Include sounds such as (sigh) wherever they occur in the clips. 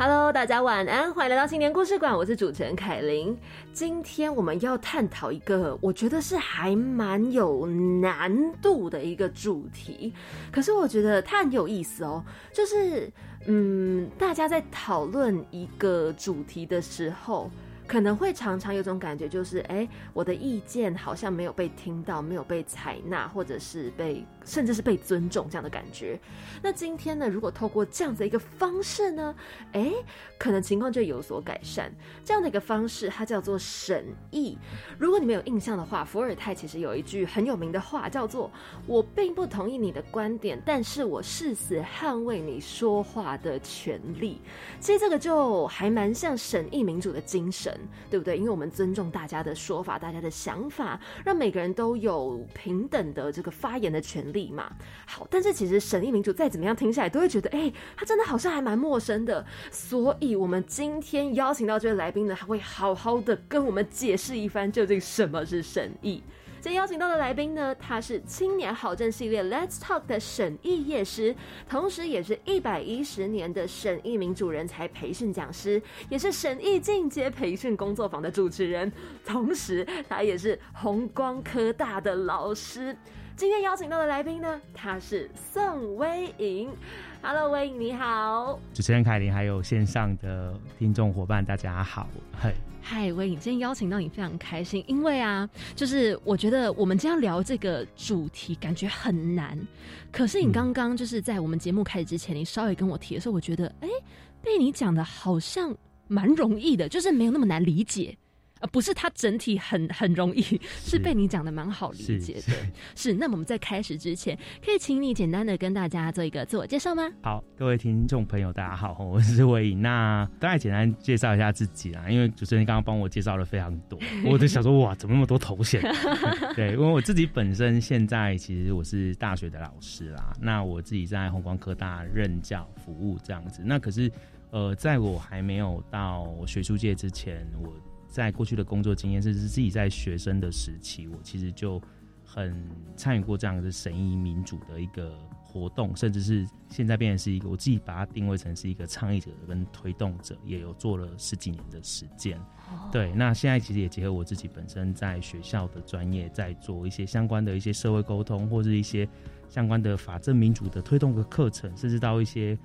Hello，大家晚安，欢迎来到青年故事馆，我是主持人凯琳。今天我们要探讨一个我觉得是还蛮有难度的一个主题，可是我觉得它很有意思哦。就是嗯，大家在讨论一个主题的时候。可能会常常有种感觉，就是哎，我的意见好像没有被听到，没有被采纳，或者是被甚至是被尊重这样的感觉。那今天呢，如果透过这样的一个方式呢，哎，可能情况就有所改善。这样的一个方式，它叫做审议。如果你们有印象的话，伏尔泰其实有一句很有名的话，叫做“我并不同意你的观点，但是我誓死捍卫你说话的权利”。其实这个就还蛮像审议民主的精神。对不对？因为我们尊重大家的说法，大家的想法，让每个人都有平等的这个发言的权利嘛。好，但是其实审议民主再怎么样听下来，都会觉得，哎，他真的好像还蛮陌生的。所以，我们今天邀请到这位来宾呢，他会好好的跟我们解释一番，究竟什么是审议。今天邀请到的来宾呢，他是青年好政系列 Let's Talk 的审议业师，同时也是一百一十年的审议民主人才培训讲师，也是审议进阶培训工作坊的主持人，同时他也是红光科大的老师。今天邀请到的来宾呢，他是宋威颖。Hello，威颖你好，主持人凯琳，还有线上的听众伙伴，大家好，嘿。嗨，威颖，今天邀请到你非常开心，因为啊，就是我觉得我们今天聊这个主题感觉很难，可是你刚刚就是在我们节目开始之前，你稍微跟我提的时候，我觉得哎，被你讲的好像蛮容易的，就是没有那么难理解。呃，不是，它整体很很容易，是被你讲的蛮好理解的。是，那么我们在开始之前，可以请你简单的跟大家做一个自我介绍吗？好，各位听众朋友，大家好，(laughs) 我是魏颖。那大概简单介绍一下自己啦，因为主持人刚刚帮我介绍了非常多，(laughs) 我就想说，哇，怎么那么多头衔？(laughs) 对，因为我自己本身现在其实我是大学的老师啦，那我自己在红光科大任教服务这样子。那可是，呃，在我还没有到学术界之前，我在过去的工作经验，甚至是自己在学生的时期，我其实就很参与过这样的审议民主的一个活动，甚至是现在变成是一个我自己把它定位成是一个倡议者跟推动者，也有做了十几年的时间。对，那现在其实也结合我自己本身在学校的专业，在做一些相关的一些社会沟通，或是一些相关的法政民主的推动的课程，甚至到一些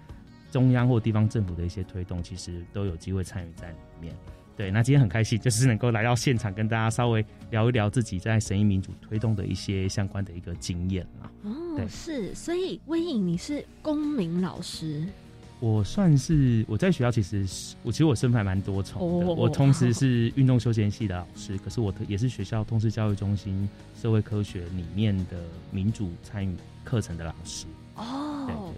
中央或地方政府的一些推动，其实都有机会参与在里面。对，那今天很开心，就是能够来到现场，跟大家稍微聊一聊自己在神医民主推动的一些相关的一个经验嘛。哦，是，所以威颖，你是公民老师？我算是我在学校，其实是我其实我身份还蛮多重的。我同时是运动休闲系的老师，可是我也是学校通识教育中心社会科学里面的民主参与课程的老师。哦，对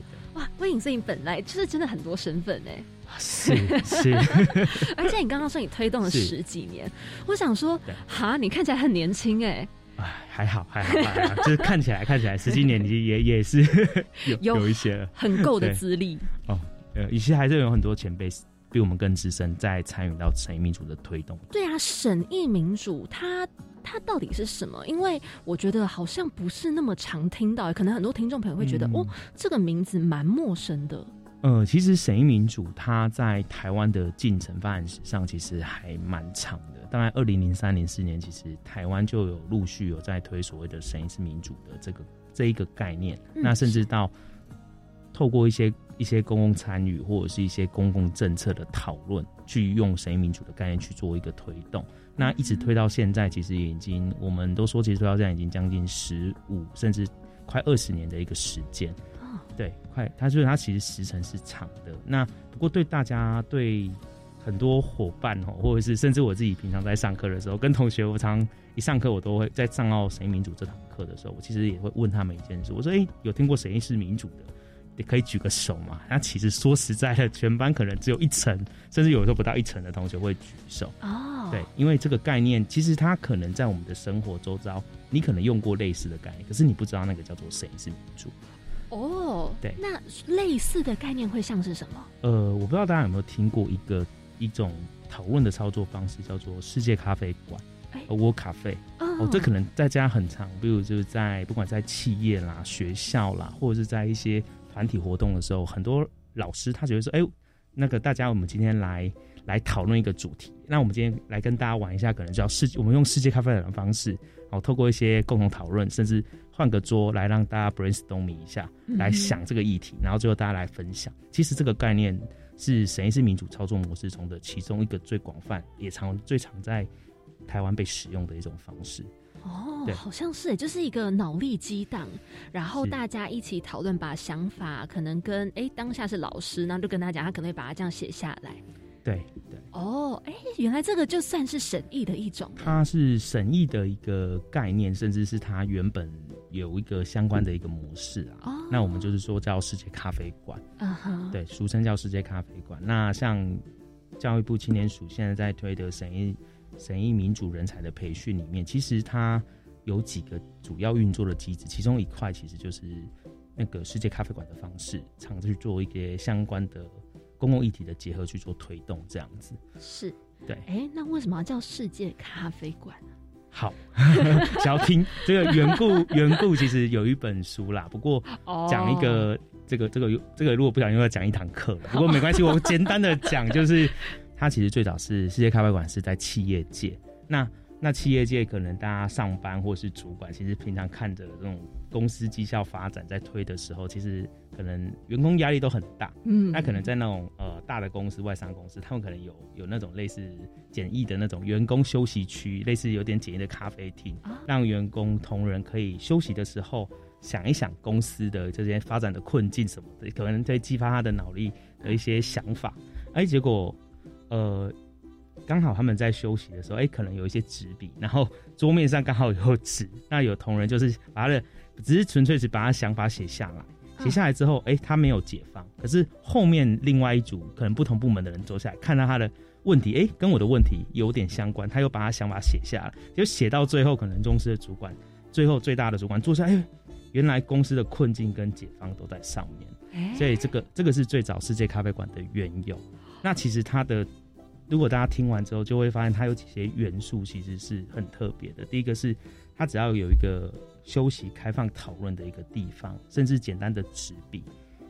对对，哇，威颖，所以你本来就是真的很多身份哎。是是，(laughs) 而且你刚刚说你推动了十几年，我想说，哈，你看起来很年轻哎，哎，还好还好，还好 (laughs) 就是看起来看起来十几年，你也也是 (laughs) 有有一些很够的资历。哦。呃，以前还是有很多前辈比我们更资深，在参与到审议民主的推动。对啊，审议民主它它到底是什么？因为我觉得好像不是那么常听到，可能很多听众朋友会觉得，哦，这个名字蛮陌生的。呃，其实审议民主，它在台湾的进程发展史上其实还蛮长的。大概二零零三、零四年，其实台湾就有陆续有在推所谓的审议式民主的这个这一个概念。那甚至到透过一些一些公共参与或者是一些公共政策的讨论，去用审议民主的概念去做一个推动。那一直推到现在，其实已经我们都说，其实推到现在已经将近十五甚至快二十年的一个时间。对，快，它就是它其实时程是长的。那不过对大家，对很多伙伴哦，或者是甚至我自己平常在上课的时候，跟同学，我常一上课，我都会在上到审议民主这堂课的时候，我其实也会问他们一件事，我说：哎，有听过审议是民主的？可以举个手嘛？那其实说实在的，全班可能只有一层，甚至有时候不到一层的同学会举手。哦，对，因为这个概念其实它可能在我们的生活周遭，你可能用过类似的概念，可是你不知道那个叫做谁是民主。哦，对，那类似的概念会像是什么？呃，我不知道大家有没有听过一个一种讨论的操作方式，叫做世界咖啡馆。窝咖啡哦，这可能在家很长，比如就是在不管在企业啦、学校啦，或者是在一些团体活动的时候，很多老师他觉得说，哎，那个大家我们今天来来讨论一个主题，那我们今天来跟大家玩一下，可能叫世，我们用世界咖啡馆的方式，然后，透过一些共同讨论，甚至换个桌来让大家 brainstorming 一下，来想这个议题，然后最后大家来分享。其实这个概念是神意是民主操作模式中的其中一个最广泛，也常最常在。台湾被使用的一种方式哦，好像是，就是一个脑力激荡，然后大家一起讨论，把想法可能跟哎当下是老师，然后就跟他讲，他可能会把它这样写下来。对对哦，哎，原来这个就算是审议的一种，它是审议的一个概念，甚至是它原本有一个相关的一个模式啊。哦，那我们就是说叫世界咖啡馆，嗯哼，对，俗称叫世界咖啡馆。那像教育部青年署现在在推的审议。审议民主人才的培训里面，其实它有几个主要运作的机制，其中一块其实就是那个世界咖啡馆的方式，尝试去做一些相关的公共议题的结合去做推动，这样子。是，对。哎，那为什么要叫世界咖啡馆呢？好，(laughs) 小听这个缘故，(laughs) 缘故其实有一本书啦，不过讲一个这个这个这个，如果不小心又要讲一堂课了，不过没关系，我简单的讲就是。它其实最早是世界咖啡馆是在企业界，那那企业界可能大家上班或是主管，其实平常看着这种公司绩效发展在推的时候，其实可能员工压力都很大。嗯，那可能在那种呃大的公司、外商公司，他们可能有有那种类似简易的那种员工休息区，类似有点简易的咖啡厅，让员工同仁可以休息的时候想一想公司的这些发展的困境什么的，可能在激发他的脑力的一些想法。哎，结果。呃，刚好他们在休息的时候，哎，可能有一些纸笔，然后桌面上刚好有纸，那有同仁就是把他的，只是纯粹是把他想法写下来，写下来之后，哎，他没有解放，可是后面另外一组可能不同部门的人坐下来看到他的问题，哎，跟我的问题有点相关，他又把他想法写下来，就写到最后，可能公司的主管，最后最大的主管坐下，哎，原来公司的困境跟解放都在上面，所以这个这个是最早世界咖啡馆的缘由。那其实它的，如果大家听完之后，就会发现它有几些元素其实是很特别的。第一个是，它只要有一个休息、开放讨论的一个地方，甚至简单的纸笔，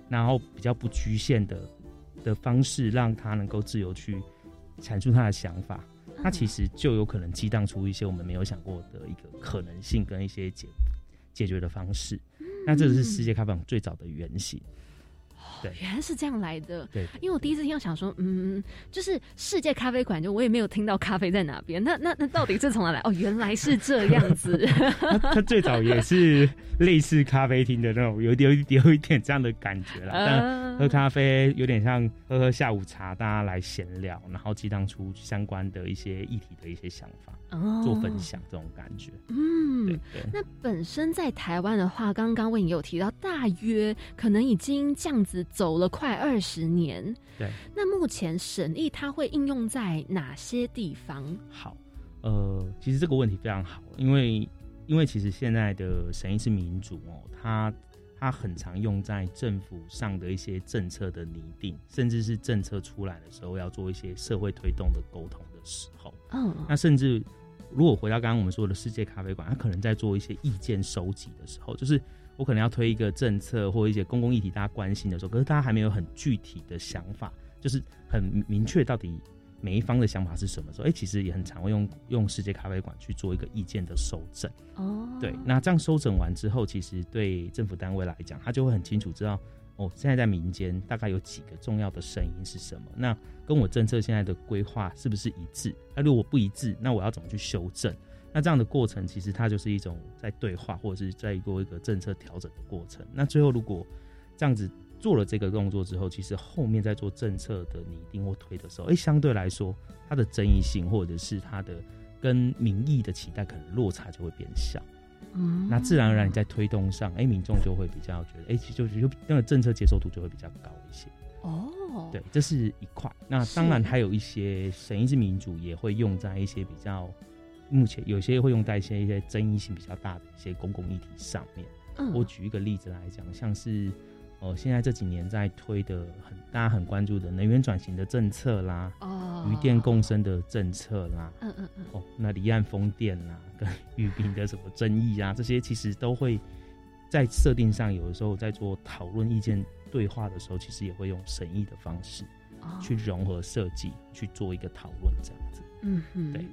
然后比较不局限的的方式，让他能够自由去阐述他的想法，它其实就有可能激荡出一些我们没有想过的一个可能性跟一些解解决的方式。那这是世界开放最早的原型。原来是这样来的，对，因为我第一次听到想说，嗯，就是世界咖啡馆，就我也没有听到咖啡在哪边，那那那到底是从哪来？哦，原来是这样子。(laughs) 它最早也是类似咖啡厅的那种，有有有一点这样的感觉了，但喝咖啡有点像喝喝下午茶，大家来闲聊，然后激荡出相关的一些议题的一些想法。做分享这种感觉，嗯，对那本身在台湾的话，刚刚魏颖有提到，大约可能已经这样子走了快二十年。对，那目前审议它会应用在哪些地方？好，呃，其实这个问题非常好，因为因为其实现在的审议是民主哦，它它很常用在政府上的一些政策的拟定，甚至是政策出来的时候要做一些社会推动的沟通的时候，嗯，那甚至。如果回到刚刚我们说的世界咖啡馆，他可能在做一些意见收集的时候，就是我可能要推一个政策或一些公共议题，大家关心的时候，可是大家还没有很具体的想法，就是很明确到底每一方的想法是什么时候，哎，其实也很常会用用世界咖啡馆去做一个意见的收整。哦，对，那这样收整完之后，其实对政府单位来讲，他就会很清楚知道。哦，现在在民间大概有几个重要的声音是什么？那跟我政策现在的规划是不是一致？那如果不一致，那我要怎么去修正？那这样的过程其实它就是一种在对话，或者是在做一个政策调整的过程。那最后如果这样子做了这个动作之后，其实后面在做政策的拟定或推的时候，哎，相对来说它的争议性或者是它的跟民意的期待可能落差就会变小。嗯，那自然而然你在推动上，哎，民众就会比较觉得，哎，其实就就那个政策接受度就会比较高一些。哦，对，这是一块。那当然还有一些审议制民主也会用在一些比较目前有些会用在一些一些争议性比较大的一些公共议题上面。嗯，我举一个例子来讲，像是。哦，现在这几年在推的很大家很关注的能源转型的政策啦，哦，余电共生的政策啦，嗯嗯嗯，哦，那离岸风电啦，跟玉冰的什么争议啊，这些其实都会在设定上，有的时候在做讨论意见对话的时候，其实也会用审议的方式去融合设计去做一个讨论，这样子，嗯嗯，对，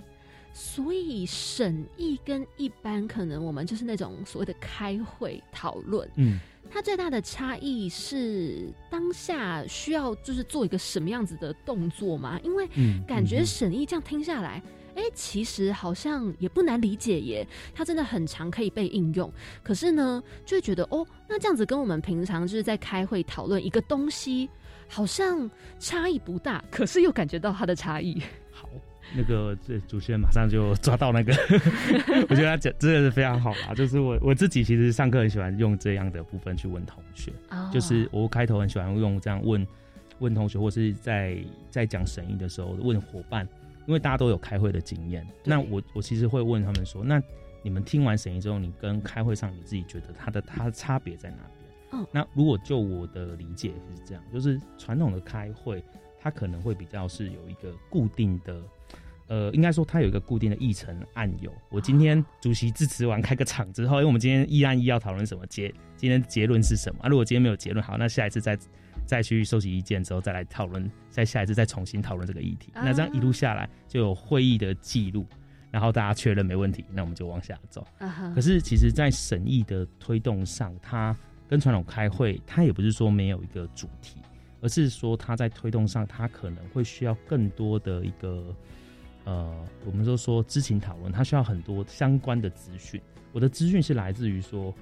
所以审议跟一般可能我们就是那种所谓的开会讨论，嗯。它最大的差异是当下需要就是做一个什么样子的动作吗？因为感觉审议这样听下来，哎，其实好像也不难理解耶。它真的很常，可以被应用。可是呢，就会觉得哦，那这样子跟我们平常就是在开会讨论一个东西，好像差异不大，可是又感觉到它的差异。好。那个这主持人马上就 (laughs) 抓到那个，(laughs) 我觉得他讲真的是非常好啊。就是我我自己其实上课很喜欢用这样的部分去问同学，就是我开头很喜欢用这样问问同学，或是在在讲审议的时候问伙伴，因为大家都有开会的经验。那我我其实会问他们说，那你们听完审议之后，你跟开会上你自己觉得它的它的差别在哪边？那如果就我的理解是这样，就是传统的开会，它可能会比较是有一个固定的。呃，应该说它有一个固定的议程案由。我今天主席致辞完开个场之后，因为我们今天议案一要讨论什么结，今天结论是什么？啊，如果今天没有结论，好，那下一次再再去收集意见之后再来讨论，再下一次再重新讨论这个议题。那这样一路下来就有会议的记录，然后大家确认没问题，那我们就往下走。可是其实，在审议的推动上，它跟传统开会，它也不是说没有一个主题，而是说它在推动上，它可能会需要更多的一个。呃，我们都说知情讨论，它需要很多相关的资讯。我的资讯是来自于说，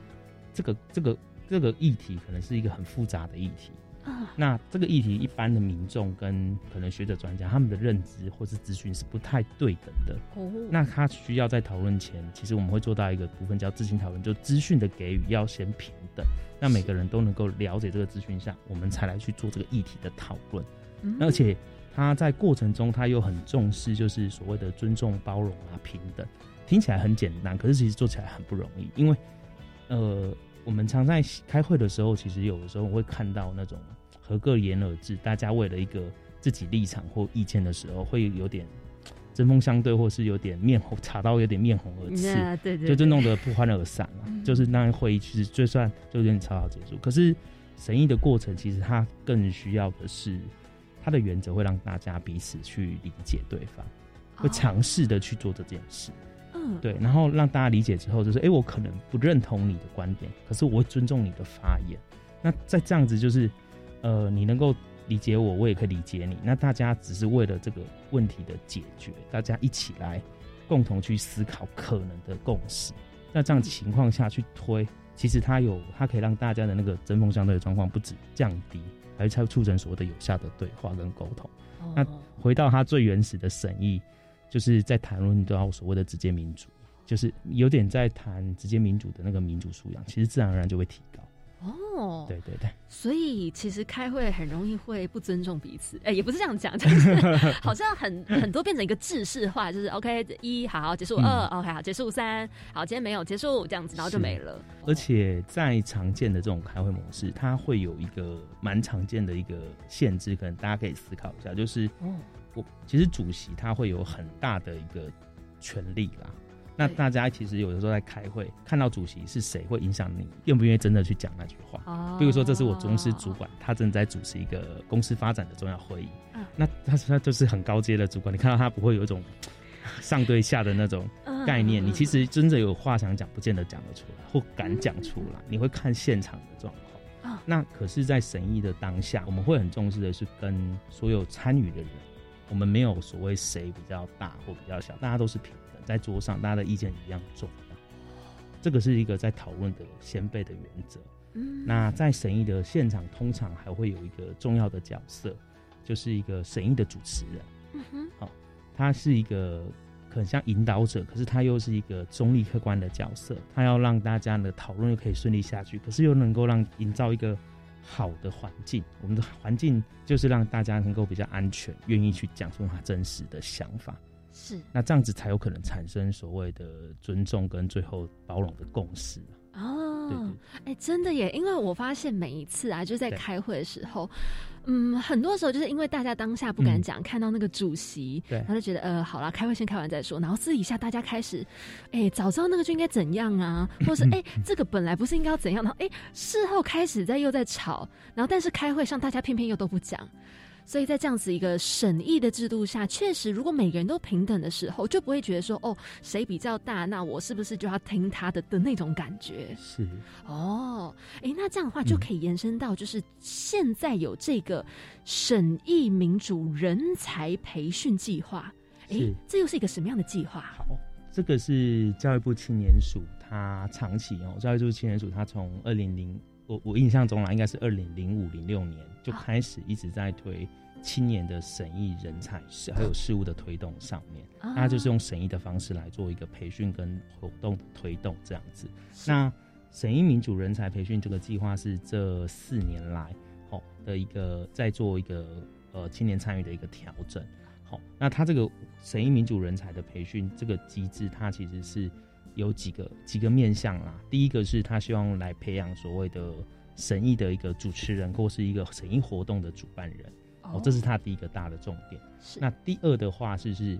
这个这个这个议题可能是一个很复杂的议题啊。那这个议题，一般的民众跟可能学者专家他们的认知或是资讯是不太对等的。哦。那他需要在讨论前，其实我们会做到一个部分叫知情讨论，就资讯的给予要先平等，那每个人都能够了解这个资讯下，我们才来去做这个议题的讨论。嗯。而且。他在过程中，他又很重视，就是所谓的尊重、包容啊、平等，听起来很简单，可是其实做起来很不容易。因为，呃，我们常在开会的时候，其实有的时候会看到那种合个言而至，大家为了一个自己立场或意见的时候，会有点针锋相对，或是有点面红，吵到有点面红耳赤，(laughs) 对对，就就弄得不欢而散嘛。就是那会议其实就算就有点吵吵结束，可是审议的过程，其实它更需要的是。他的原则会让大家彼此去理解对方，会尝试的去做这件事，嗯，对，然后让大家理解之后，就是哎，我可能不认同你的观点，可是我会尊重你的发言。那在这样子，就是呃，你能够理解我，我也可以理解你。那大家只是为了这个问题的解决，大家一起来共同去思考可能的共识。那这样情况下去推，其实它有它可以让大家的那个针锋相对的状况不止降低。还才促成所谓的有效的对话跟沟通。那回到他最原始的审议，就是在谈论到所谓的直接民主，就是有点在谈直接民主的那个民主素养，其实自然而然就会提高。哦，对对对，所以其实开会很容易会不尊重彼此，哎，也不是这样讲，(laughs) 就是好像很很多变成一个制式化，就是 OK 一好好结束，二 OK 好结束，三好今天没有结束这样子，然后就没了。而且在常见的这种开会模式，它会有一个蛮常见的一个限制，可能大家可以思考一下，就是哦，我其实主席他会有很大的一个权利啦。那大家其实有的时候在开会，看到主席是谁，会影响你愿不愿意真的去讲那句话。哦。比如说，这是我公司主管，他正在主持一个公司发展的重要会议。嗯。那他他就是很高阶的主管，你看到他不会有一种 (laughs) 上对下的那种概念。你其实真的有话想讲，不见得讲得出来，或敢讲出来。你会看现场的状况。啊。那可是，在审议的当下，我们会很重视的是跟所有参与的人，我们没有所谓谁比较大或比较小，大家都是平。在桌上，大家的意见一样重要。这个是一个在讨论的先辈的原则。嗯，那在审议的现场，通常还会有一个重要的角色，就是一个审议的主持人。嗯哼，好，他是一个很像引导者，可是他又是一个中立客观的角色，他要让大家的讨论又可以顺利下去，可是又能够让营造一个好的环境。我们的环境就是让大家能够比较安全，愿意去讲出他真实的想法。是，那这样子才有可能产生所谓的尊重跟最后包容的共识。哦，哎，真的耶！因为我发现每一次啊，就在开会的时候，嗯，很多时候就是因为大家当下不敢讲，看到那个主席，对，他就觉得呃，好了，开会先开完再说。然后私底下大家开始，哎，早知道那个就应该怎样啊，(laughs) 或是哎，这个本来不是应该要怎样？然后哎，事后开始在又在吵，然后但是开会上大家偏偏又都不讲。所以在这样子一个审议的制度下，确实，如果每个人都平等的时候，就不会觉得说，哦，谁比较大，那我是不是就要听他的的那种感觉？是哦，哎，那这样的话就可以延伸到，就是现在有这个审议民主人才培训计划，哎，这又是一个什么样的计划？好，这个是教育部青年署，它长期哦，教育部青年署它从二零零，我我印象中啦，应该是二零零五零六年就开始一直在推。青年的审议人才还有事务的推动上面，那就是用审议的方式来做一个培训跟活动推动这样子。那审议民主人才培训这个计划是这四年来好的一个在做一个呃青年参与的一个调整。好，那它这个审议民主人才的培训这个机制，它其实是有几个几个面向啦。第一个是他希望来培养所谓的审议的一个主持人或是一个审议活动的主办人。哦，这是他第一个大的重点。那第二的话是是，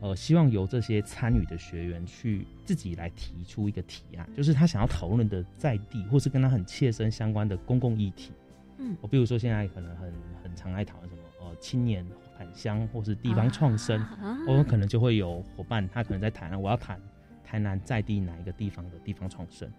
呃，希望由这些参与的学员去自己来提出一个提案，就是他想要讨论的在地或是跟他很切身相关的公共议题。嗯，我比如说现在可能很很常爱讨论什么，呃，青年返乡或是地方创生，我们可能就会有伙伴他可能在谈，我要谈台南在地哪一个地方的地方创生，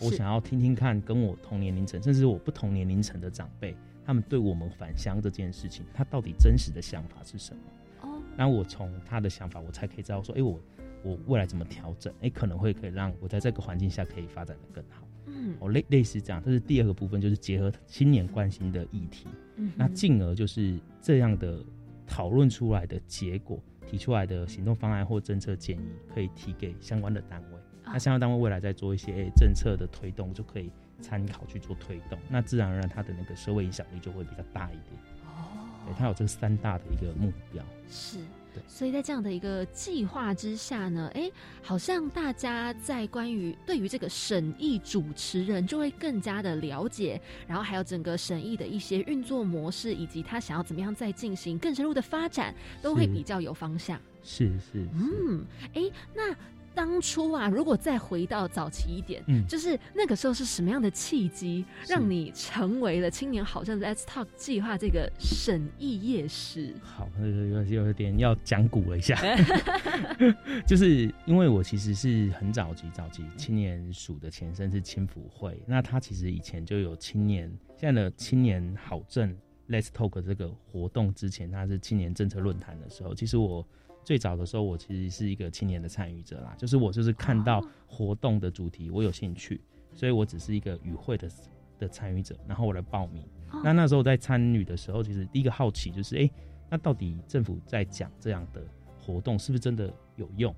我想要听听看跟我同年龄层，甚至我不同年龄层的长辈。他们对我们返乡这件事情，他到底真实的想法是什么？哦，那我从他的想法，我才可以知道说，哎，我我未来怎么调整？哎，可能会可以让我在这个环境下可以发展的更好。嗯，哦，类类似这样，这是第二个部分，就是结合青年关心的议题，嗯，那进而就是这样的讨论出来的结果，提出来的行动方案或政策建议，可以提给相关的单位。那相关单位未来在做一些政策的推动，就可以。参考去做推动，那自然而然它的那个社会影响力就会比较大一点。哦，对，它有这三大的一个目标。是，对。所以在这样的一个计划之下呢，哎，好像大家在关于对于这个审议主持人就会更加的了解，然后还有整个审议的一些运作模式，以及他想要怎么样再进行更深入的发展，都会比较有方向。是是，嗯，哎，那。当初啊，如果再回到早期一点，嗯，就是那个时候是什么样的契机，让你成为了青年好像 Let's Talk 计划这个审议夜市？好，有有点要讲古了一下，(laughs) (laughs) 就是因为我其实是很早期早期青年署的前身是青辅会，那他其实以前就有青年现在的青年好政 Let's Talk 这个活动之前，他是青年政策论坛的时候，其实我。最早的时候，我其实是一个青年的参与者啦，就是我就是看到活动的主题，我有兴趣，所以我只是一个与会的的参与者，然后我来报名。那那时候在参与的时候，其实第一个好奇就是，哎，那到底政府在讲这样的活动是不是真的有用，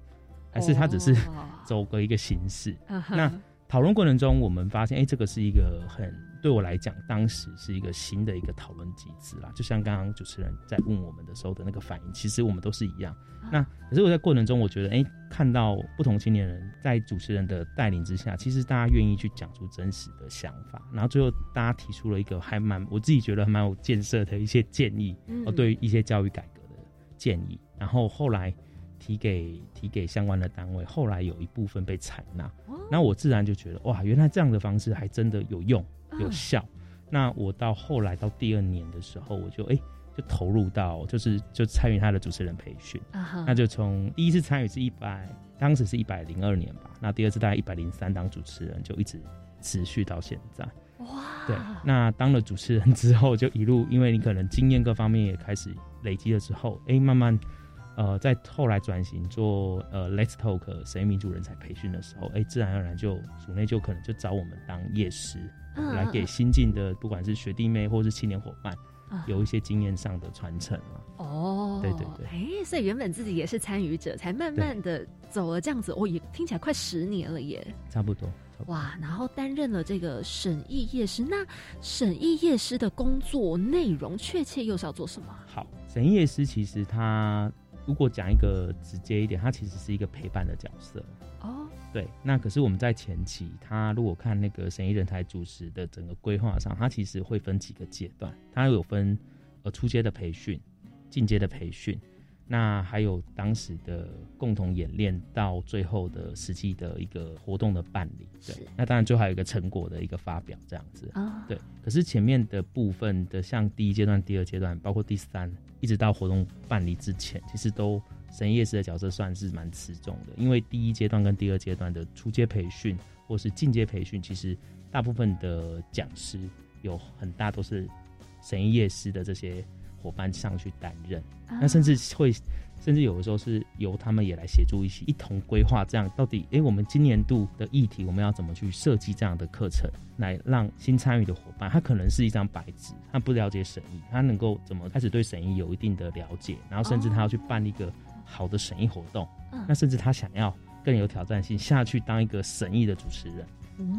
还是他只是 (laughs) 走个一个形式？那讨论过程中，我们发现，哎，这个是一个很对我来讲，当时是一个新的一个讨论机制啦。就像刚刚主持人在问我们的时候的那个反应，其实我们都是一样。那可是我在过程中，我觉得，哎，看到不同青年人在主持人的带领之下，其实大家愿意去讲出真实的想法，然后最后大家提出了一个还蛮我自己觉得蛮有建设的一些建议，哦，对于一些教育改革的建议，然后后来。提给提给相关的单位，后来有一部分被采纳，那我自然就觉得哇，原来这样的方式还真的有用有效。那我到后来到第二年的时候，我就哎就投入到就是就参与他的主持人培训，那就从第一次参与是一百，当时是一百零二年吧，那第二次大概一百零三当主持人，就一直持续到现在。哇，对，那当了主持人之后，就一路因为你可能经验各方面也开始累积了之后，哎，慢慢。呃，在后来转型做呃 Let's Talk 谁民主人才培训的时候，哎，自然而然就组内就可能就找我们当夜师，来给新进的不管是学弟妹或是青年伙伴，有一些经验上的传承嘛。哦，对对对。哎，所以原本自己也是参与者，才慢慢的走了这样子，哦，也听起来快十年了耶。差不多。哇，然后担任了这个审议夜师，那审议夜师的工作内容确切又是要做什么？好，审议夜师其实他如果讲一个直接一点，他其实是一个陪伴的角色。哦，对，那可是我们在前期，他如果看那个审议人才主持的整个规划上，他其实会分几个阶段，他有分呃初阶的培训、进阶的培训。那还有当时的共同演练，到最后的实际的一个活动的办理，对。那当然最后还有一个成果的一个发表，这样子啊。对。可是前面的部分的，像第一阶段、第二阶段，包括第三，一直到活动办理之前，其实都神夜师的角色算是蛮持重的。因为第一阶段跟第二阶段的初阶培训或是进阶培训，其实大部分的讲师有很大都是神夜师的这些。伙伴上去担任，那甚至会，甚至有的时候是由他们也来协助一起一同规划。这样到底，哎，我们今年度的议题，我们要怎么去设计这样的课程，来让新参与的伙伴，他可能是一张白纸，他不了解审议，他能够怎么开始对审议有一定的了解，然后甚至他要去办一个好的审议活动，那甚至他想要更有挑战性下去当一个审议的主持人，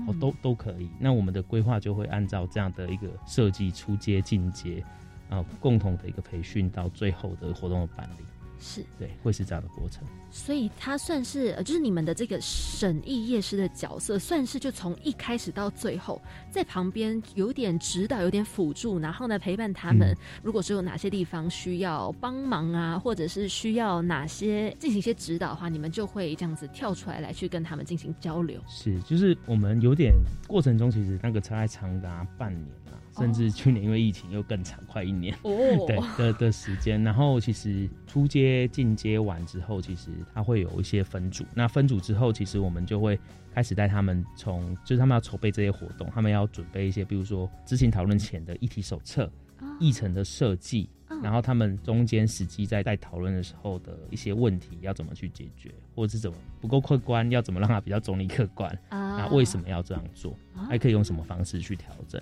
哦，都都可以。那我们的规划就会按照这样的一个设计，出阶进阶。啊，共同的一个培训到最后的活动的办理。是对，会是这样的过程。所以他算是，就是你们的这个审议夜师的角色，算是就从一开始到最后，在旁边有点指导，有点辅助，然后呢陪伴他们。如果说有哪些地方需要帮忙啊，或者是需要哪些进行一些指导的话，你们就会这样子跳出来来去跟他们进行交流。是，就是我们有点过程中，其实那个差长达半年啊，甚至去年因为疫情又更长，快一年哦，(laughs) 对的的时间。然后其实出街。进阶完之后，其实他会有一些分组。那分组之后，其实我们就会开始带他们从，就是他们要筹备这些活动，他们要准备一些，比如说知情讨论前的议题手册、议程的设计，然后他们中间实际在在讨论的时候的一些问题要怎么去解决，或者是怎么不够客观，要怎么让它比较中立客观那为什么要这样做？还可以用什么方式去调整？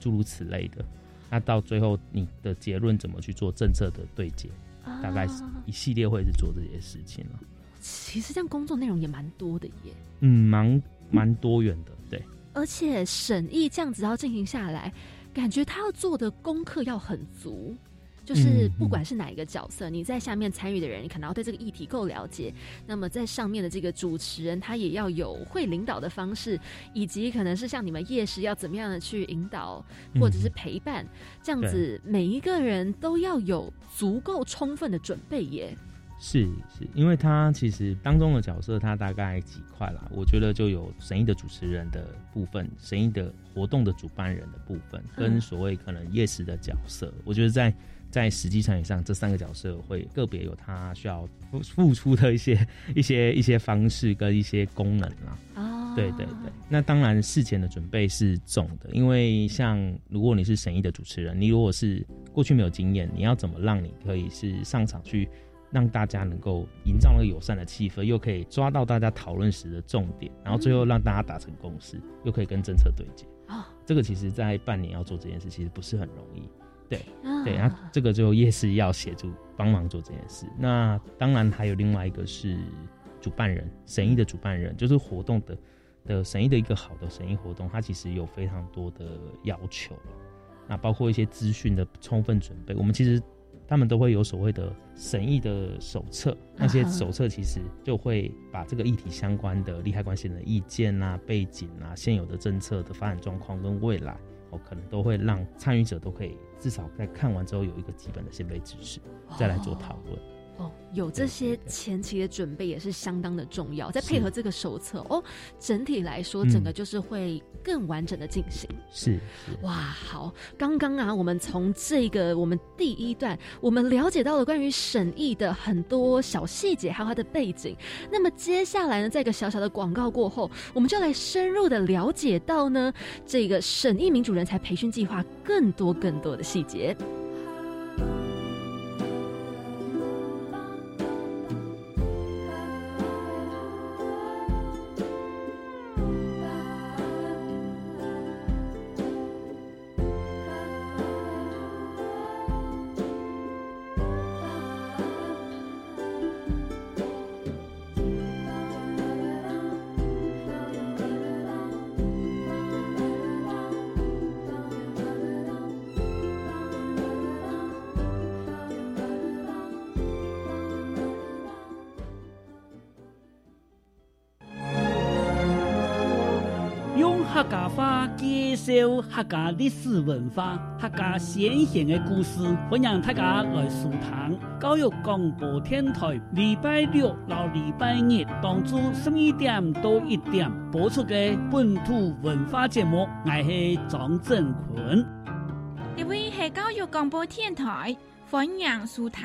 诸如此类的。那到最后，你的结论怎么去做政策的对接？大概是一系列会是做这些事情了。其实这样工作内容也蛮多的耶。嗯，蛮蛮多元的，对。而且审议这样子要进行下来，感觉他要做的功课要很足。就是不管是哪一个角色，你在下面参与的人，你可能要对这个议题够了解。那么在上面的这个主持人，他也要有会领导的方式，以及可能是像你们夜市要怎么样的去引导，或者是陪伴，这样子每一个人都要有足够充分的准备耶。是是，因为他其实当中的角色，他大概几块啦。我觉得就有神意的主持人的部分，神意的活动的主办人的部分，跟所谓可能夜市的角色。我觉得在在实际上，以上，这三个角色会个别有他需要付付出的一些一些一些方式跟一些功能啦。哦，对对对。那当然事前的准备是重的，因为像如果你是审议的主持人，你如果是过去没有经验，你要怎么让你可以是上场去让大家能够营造那个友善的气氛，又可以抓到大家讨论时的重点，然后最后让大家达成共识，又可以跟政策对接。啊，这个其实在半年要做这件事，其实不是很容易。对，对，那这个就夜市要协助帮忙做这件事。那当然还有另外一个是主办人，审议的主办人，就是活动的的审议的一个好的审议活动，它其实有非常多的要求那包括一些资讯的充分准备，我们其实他们都会有所谓的审议的手册，那些手册其实就会把这个议题相关的利害关系人的意见啊、背景啊、现有的政策的发展状况跟未来。哦可能都会让参与者都可以至少在看完之后有一个基本的先辈知识，再来做讨论。哦，有这些前期的准备也是相当的重要，再配合这个手册哦，整体来说整个就是会更完整的进行。是，哇，好，刚刚啊，我们从这个我们第一段，我们了解到了关于审议的很多小细节，还有它的背景。那么接下来呢，在一个小小的广告过后，我们就来深入的了解到呢，这个审议民主人才培训计划更多更多的细节。介绍客家历史文化、客家先贤的故事，欢迎大家来收听教育广播电台礼拜六到礼拜日当中十二点到一点播出的本土文化节目。我是张振坤，呢位是教育广播电台，欢迎收听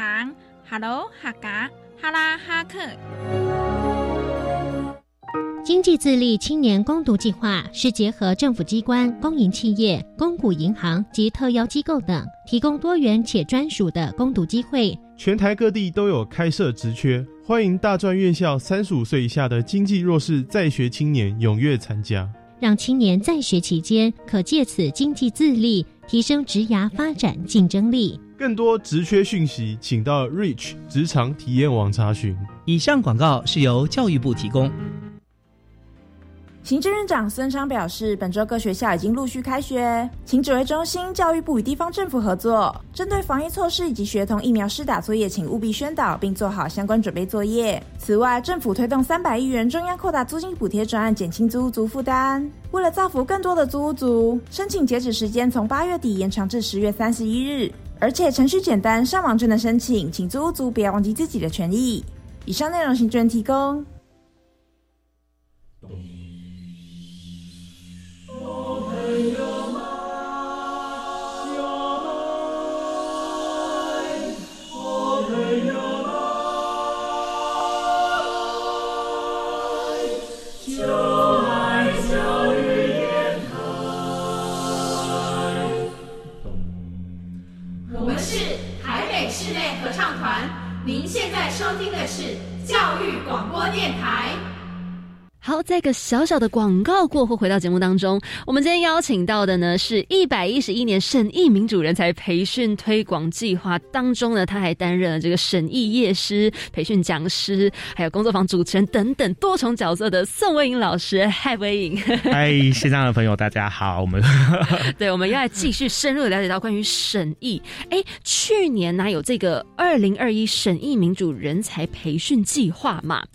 Hello 客家哈拉哈克。经济自立青年攻读计划是结合政府机关、公营企业、公股银行及特邀机构等，提供多元且专属的攻读机会。全台各地都有开设职缺，欢迎大专院校三十五岁以下的经济弱势在学青年踊跃参加，让青年在学期间可借此经济自立，提升职涯发展竞争力。更多职缺讯息，请到 Reach 职场体验网查询。以上广告是由教育部提供。行政院长孙昌表示，本周各学校已经陆续开学，请指挥中心、教育部与地方政府合作，针对防疫措施以及学童疫苗施打作业，请务必宣导并做好相关准备作业。此外，政府推动三百亿元中央扩大租金补贴专案，减轻租屋族负担。为了造福更多的租屋族，申请截止时间从八月底延长至十月三十一日，而且程序简单，上网就能申请，请租屋族不要忘记自己的权益。以上内容，行政提供。广播电台。好，在一个小小的广告过后，回到节目当中，我们今天邀请到的呢，是一百一十一年审议民主人才培训推广计划当中呢，他还担任了这个审议业师、培训讲师，还有工作坊主持人等等多重角色的宋威颖老师。嗨，威颖！嗨，(laughs) 线上的朋友，大家好。我们 (laughs) 对，我们要来继续深入了解到关于审议。哎，去年呢有这个二零二一审议民主人才培训计划嘛？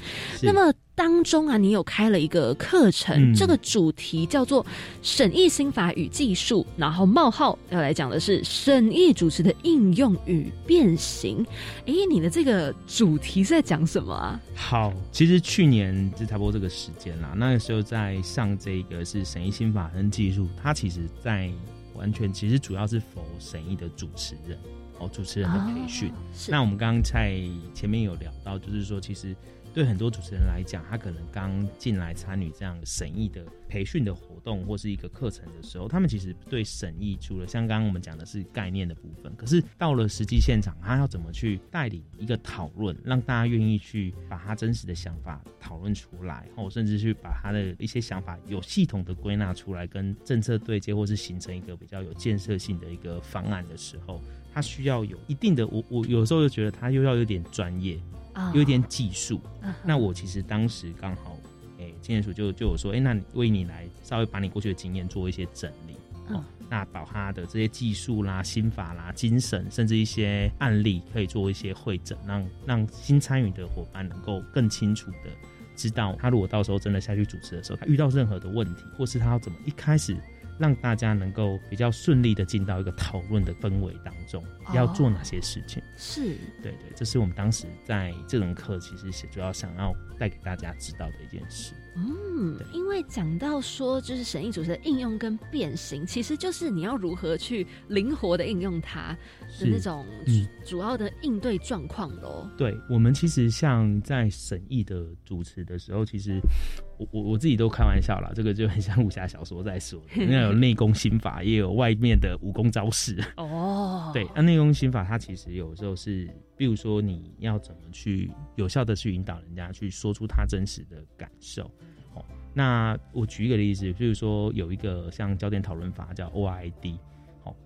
那么。当中啊，你有开了一个课程，这个主题叫做“审议心法与技术”，然后冒号要来讲的是审议主持的应用与变形。哎，你的这个主题是在讲什么啊？好，其实去年就差不多这个时间啦，那个时候在上这个是审议心法跟技术，它其实在完全其实主要是否审议的主持人哦，主持人的培训。那我们刚刚在前面有聊到，就是说其实。对很多主持人来讲，他可能刚进来参与这样审议的培训的活动或是一个课程的时候，他们其实对审议除了像刚刚我们讲的是概念的部分，可是到了实际现场，他要怎么去带领一个讨论，让大家愿意去把他真实的想法讨论出来，或甚至去把他的一些想法有系统的归纳出来，跟政策对接，或是形成一个比较有建设性的一个方案的时候，他需要有一定的，我我有时候就觉得他又要有点专业。有点技术，那我其实当时刚好，哎，经验署就就有说，哎，那你为你来稍微把你过去的经验做一些整理，哦，那把他的这些技术啦、心法啦、精神，甚至一些案例，可以做一些会诊，让让新参与的伙伴能够更清楚的知道，他如果到时候真的下去主持的时候，他遇到任何的问题，或是他要怎么一开始。让大家能够比较顺利的进到一个讨论的氛围当中，要做哪些事情？是对对，这是我们当时在这门课其实主要想要带给大家知道的一件事。嗯，因为讲到说，就是审议组织的应用跟变形，其实就是你要如何去灵活的应用它的那种主要的应对状况喽。对我们其实像在审议的主持的时候，其实我我我自己都开玩笑啦，这个就很像武侠小说在说，那有 (laughs) 内功心法，也有外面的武功招式。哦，对，那内功心法它其实有时候是，比如说你要怎么去有效的去引导人家去说出他真实的感受。那我举一个例子，比如说有一个像焦点讨论法叫 O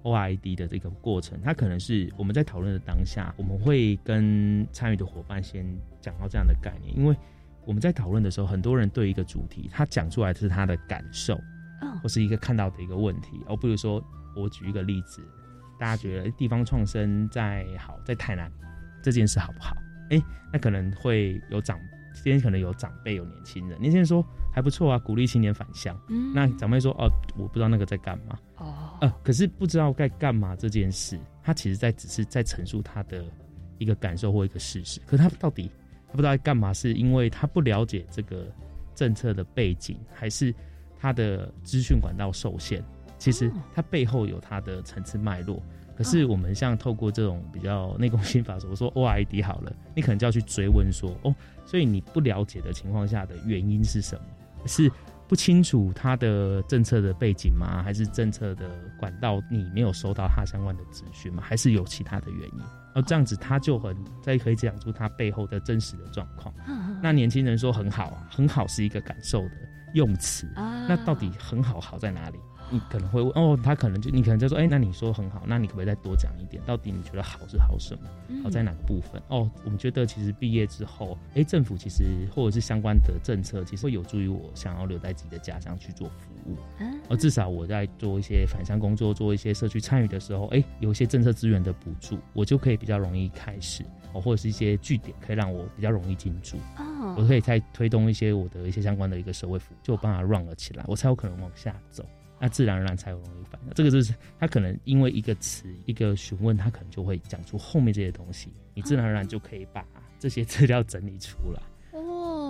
O I D 的这个过程，它可能是我们在讨论的当下，我们会跟参与的伙伴先讲到这样的概念，因为我们在讨论的时候，很多人对一个主题，他讲出来的是他的感受，或是一个看到的一个问题，哦不如说我举一个例子，大家觉得地方创生在好在台南这件事好不好？哎，那可能会有长，今天可能有长辈有年轻人，年轻人说。还不错啊，鼓励青年返乡。嗯那长辈说哦，我不知道那个在干嘛，哦，呃，可是不知道该干嘛这件事，他其实在只是在陈述他的一个感受或一个事实，可是他到底他不知道在干嘛，是因为他不了解这个政策的背景，还是他的资讯管道受限？其实他背后有他的层次脉络。可是我们像透过这种比较内功心法，我说 OID 好了，你可能就要去追问说，哦，所以你不了解的情况下的原因是什么？是不清楚他的政策的背景吗？还是政策的管道你没有收到他相关的资讯吗？还是有其他的原因？然后这样子他就很再可以讲出他背后的真实的状况。那年轻人说很好啊，很好是一个感受的用词，啊那到底很好好在哪里？你可能会问哦，他可能就你可能就说，哎、那你说很好，那你可不可以再多讲一点？到底你觉得好是好什么？好在哪个部分？哦，我们觉得其实毕业之后，哎、政府其实或者是相关的政策，其实会有助于我想要留在自己的家乡去做服务。嗯而至少我在做一些返乡工作、做一些社区参与的时候，哎、有一些政策资源的补助，我就可以比较容易开始，哦，或者是一些据点可以让我比较容易进驻。哦我可以再推动一些我的一些相关的一个社会服务，就有办法 run 了起来，我才有可能往下走。那自然而然才有容易反应。这个就是他可能因为一个词、一个询问，他可能就会讲出后面这些东西，你自然而然就可以把这些资料整理出来。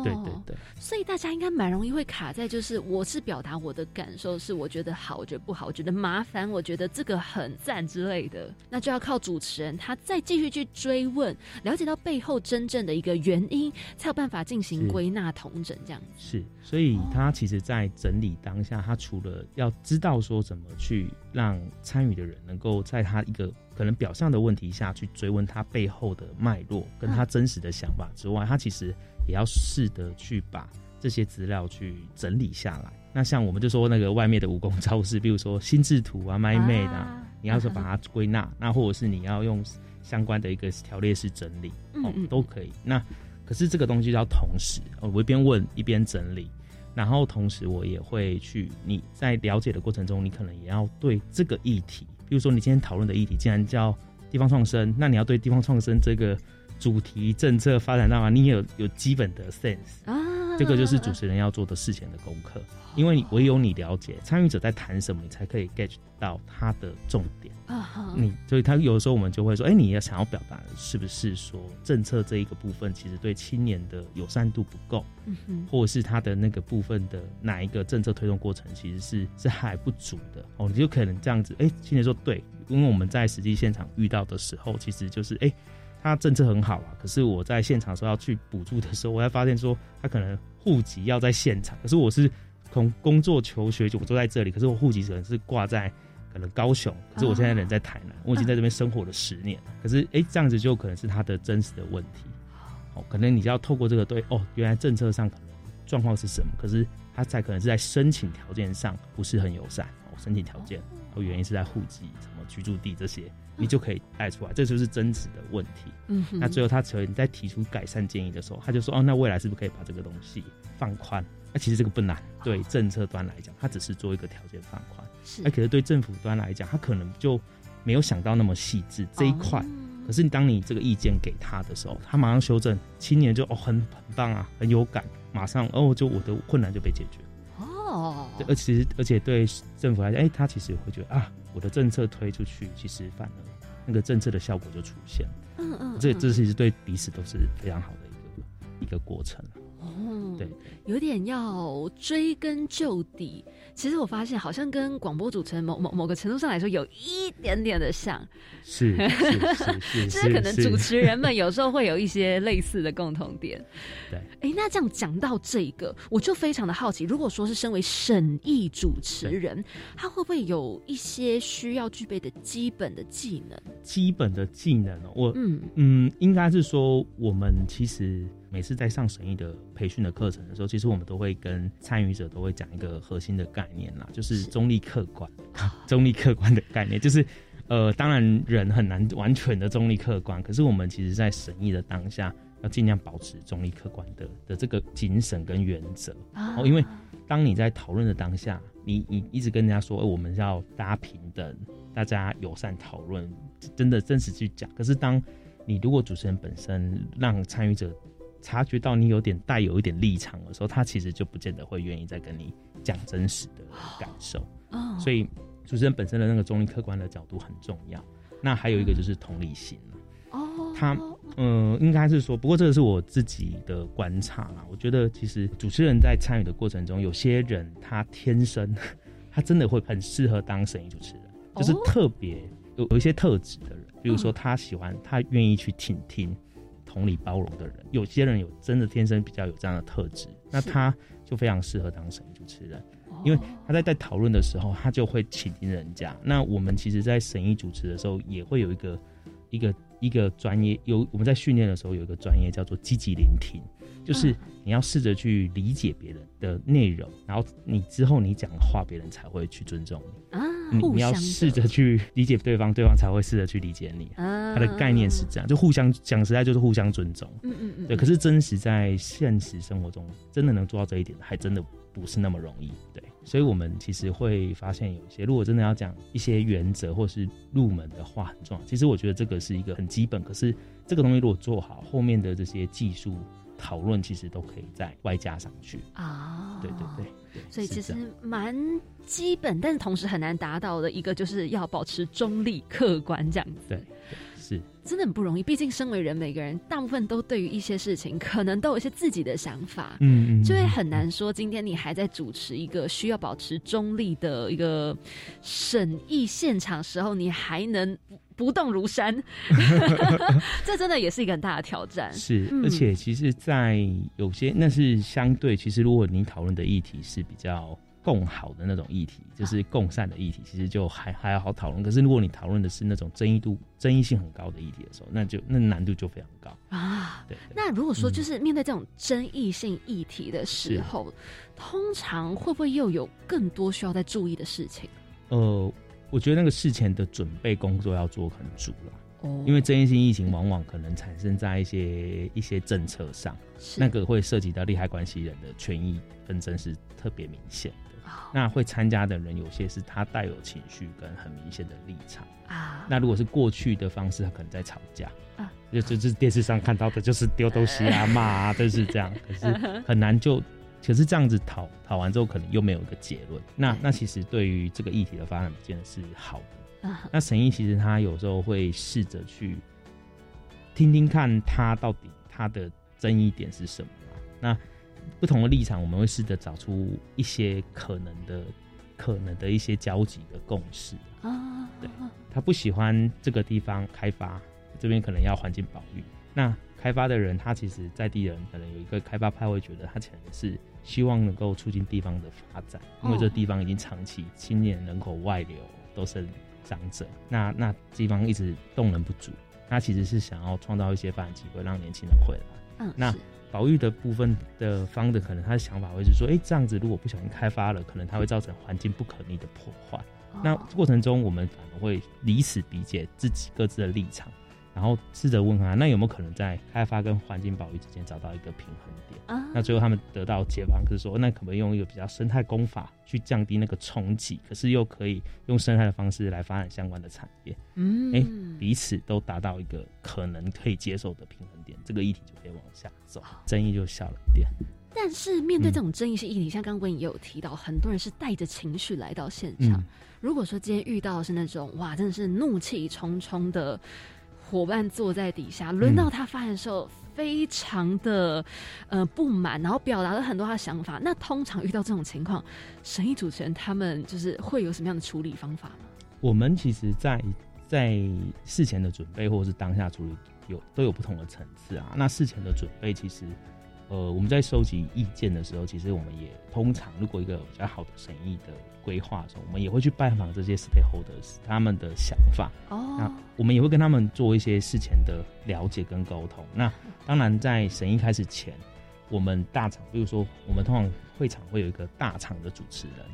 哦，对对对，所以大家应该蛮容易会卡在，就是我是表达我的感受，是我觉得好，我觉得不好，我觉得麻烦，我觉得这个很赞之类的，那就要靠主持人他再继续去追问，了解到背后真正的一个原因，才有办法进行归纳统整这样子。是，所以他其实，在整理当下，他除了要知道说怎么去让参与的人能够在他一个可能表象的问题下去追问他背后的脉络跟他真实的想法之外，他其实也要试着去把这些资料去整理下来。那像我们就说那个外面的武功招式，比如说心智图啊、My Made 啊，你要说把它归纳，(laughs) 那或者是你要用相关的一个条列式整理，哦嗯嗯，都可以。那可是这个东西要同时，哦我一边问一边整理，然后同时我也会去你在了解的过程中，你可能也要对这个议题，比如说你今天讨论的议题，既然叫地方创生，那你要对地方创生这个主题政策发展到啊，你也有有基本的 sense。啊这个就是主持人要做的事前的功课，因为你唯有你了解参与者在谈什么，你才可以 get 到他的重点。啊哈你所以他有的时候我们就会说，哎、你要想要表达的是不是说政策这一个部分，其实对青年的友善度不够，或者是他的那个部分的哪一个政策推动过程其实是是还不足的哦，你就可能这样子，哎、青年说对，因为我们在实际现场遇到的时候，其实就是哎。他政策很好啊，可是我在现场说要去补助的时候，我才发现说他可能户籍要在现场，可是我是从工作求学就我坐在这里，可是我户籍可能是挂在可能高雄，可是我现在人在台南，我已经在这边生活了十年了，可是哎、这样子就可能是他的真实的问题，哦，可能你就要透过这个对哦，原来政策上可能状况是什么，可是他才可能是在申请条件上不是很友善哦，申请条件，哦，原因是在户籍、什么居住地这些，你就可以带出来，这就是争执的问题。嗯哼那最后他只有你在提出改善建议的时候，他就说哦，那未来是不是可以把这个东西放宽？那其实这个不难，对政策端来讲，他只是做一个条件放宽。是那可是对政府端来讲，他可能就没有想到那么细致这一块。哦可是当你这个意见给他的时候，他马上修正，青年就哦很很棒啊，很有感，马上哦就我的困难就被解决。哦，对，而其实而且对政府来讲，哎、他其实会觉得啊，我的政策推出去，其实反而那个政策的效果就出现了。嗯嗯，这嗯这其实对彼此都是非常好的一个一个过程。哦，对，有点要追根究底。其实我发现，好像跟广播主持人某某某个程度上来说，有一点点的像，是是是 (laughs) 是，就是可能主持人们有时候会有一些类似的共同点。对，哎，那这样讲到这个，我就非常的好奇，如果说是身为审议主持人，他会不会有一些需要具备的基本的技能？基本的技能哦，我嗯嗯，应该是说，我们其实每次在上审议的培训的课程的时候，其实我们都会跟参与者都会讲一个核心的概念啦，就是中立客观，(laughs) 中立客观的概念，(laughs) 就是呃，当然人很难完全的中立客观，可是我们其实在审议的当下，要尽量保持中立客观的的这个精神跟原则。啊哦，因为当你在讨论的当下，你你一直跟人家说，哎我们要大家平等，大家友善讨论，真的真实去讲。可是当你如果主持人本身让参与者察觉到你有点带有一点立场的时候，他其实就不见得会愿意再跟你讲真实的感受。哦，所以主持人本身的那个中立客观的角度很重要。那还有一个就是同理心哦，他嗯、应该是说，不过这个是我自己的观察啦。我觉得其实主持人在参与的过程中，有些人他天生 (laughs) 他真的会很适合当声音主持人，就是哦特别有有一些特质的人，比如说嗯他喜欢他愿意去倾听、同理包容的人。有些人有真的天生比较有这样的特质，那他就非常适合当声音主持人。因为他在在讨论的时候，他就会倾听人家。那我们其实，在审议主持的时候，也会有一个一个一个专业，有我们在训练的时候有一个专业叫做积极聆听，就是你要试着去理解别人的内容，然后你之后你讲的话，别人才会去尊重你。啊，你你要试着去理解对方，对方才会试着去理解你。啊他的概念是这样，就互相讲实在就是互相尊重。嗯嗯嗯，对，可是真实在现实生活中，真的能做到这一点，还真的不是那么容易。对，所以我们其实会发现，有一些如果真的要讲一些原则或是入门的话，很重要。其实我觉得这个是一个很基本，可是这个东西如果做好，后面的这些技术讨论其实都可以再外加上去。啊，对对对，对所以其实蛮基本，但是同时很难达到的一个，就是要保持中立、客观这样子。对是真的很不容易。毕竟身为人，每个人大部分都对于一些事情，可能都有一些自己的想法。嗯嗯，就会很难说，今天你还在主持一个需要保持中立的一个审议现场时候，你还能不不动如山，(laughs) (laughs) 这真的也是一个很大的挑战。是，嗯而且其实，在有些那是相对，其实如果你讨论的议题是比较共好的那种议题，就是共善的议题，其实就还还好讨论。可是如果你讨论的是那种争议度、争议性很高的议题的时候，那就那难度就非常高。啊，对对那如果说嗯就是面对这种争议性议题的时候，通常会不会又有更多需要再注意的事情？呃，我觉得那个事前的准备工作要做很足了。哦因为争议性疫情往往可能产生在一些一些政策上，是那个会涉及到利害关系人的权益纷争是特别明显那会参加的人有些是他带有情绪跟很明显的立场。啊，那如果是过去的方式，他可能在吵架啊，就就是电视上看到的，就是丢东西啊、骂啊，都是这样。(laughs) 可是很难就，可是这样子讨讨完之后，可能又没有一个结论。那那其实对于这个议题的发展，不见得是好的。啊那神医其实他有时候会试着去听听看他到底他的争议点是什么啊那不同的立场，我们会试着找出一些可能的、可能的一些交集的共识。啊，对他不喜欢这个地方开发，这边可能要环境保育。那开发的人，他其实在地人可能有一个开发派会觉得，他可能是希望能够促进地方的发展，因为这地方已经长期青年人口外流，都是长者，那那地方一直动能不足，他其实是想要创造一些发展机会，让年轻人回来。嗯，那是保育的部分的方的，可能他的想法会是说，哎、这样子如果不小心开发了，可能它会造成环境不可逆的破坏。那哦过程中，我们反而会彼此理解自己各自的立场，然后试着问他，那有没有可能在开发跟环境保育之间找到一个平衡点？啊，那最后他们得到解方是说，那可不可以用一个比较生态工法去降低那个冲击，可是又可以用生态的方式来发展相关的产业，嗯，哎彼此都达到一个可能可以接受的平衡点，这个议题就可以往下走，争议就小了一点。但是面对嗯这种争议性议题，像刚刚温也有提到，很多人是带着情绪来到现场。嗯如果说今天遇到的是那种哇，真的是怒气冲冲的伙伴坐在底下，轮到他发言的时候，非常的呃不满，然后表达了很多他的想法。那通常遇到这种情况，审议主持人他们就是会有什么样的处理方法吗？我们其实在，在事前的准备或者是当下处理有都有不同的层次啊。那事前的准备其实，呃，我们在收集意见的时候，其实我们也通常如果一个比较好的审议的规划的时候，我们也会去拜访这些 stakeholders 他们的想法。哦那哦，我们也会跟他们做一些事前的了解跟沟通。那当然，在审议开始前，我们大场，比如说我们通常会场会有一个大场的主持人，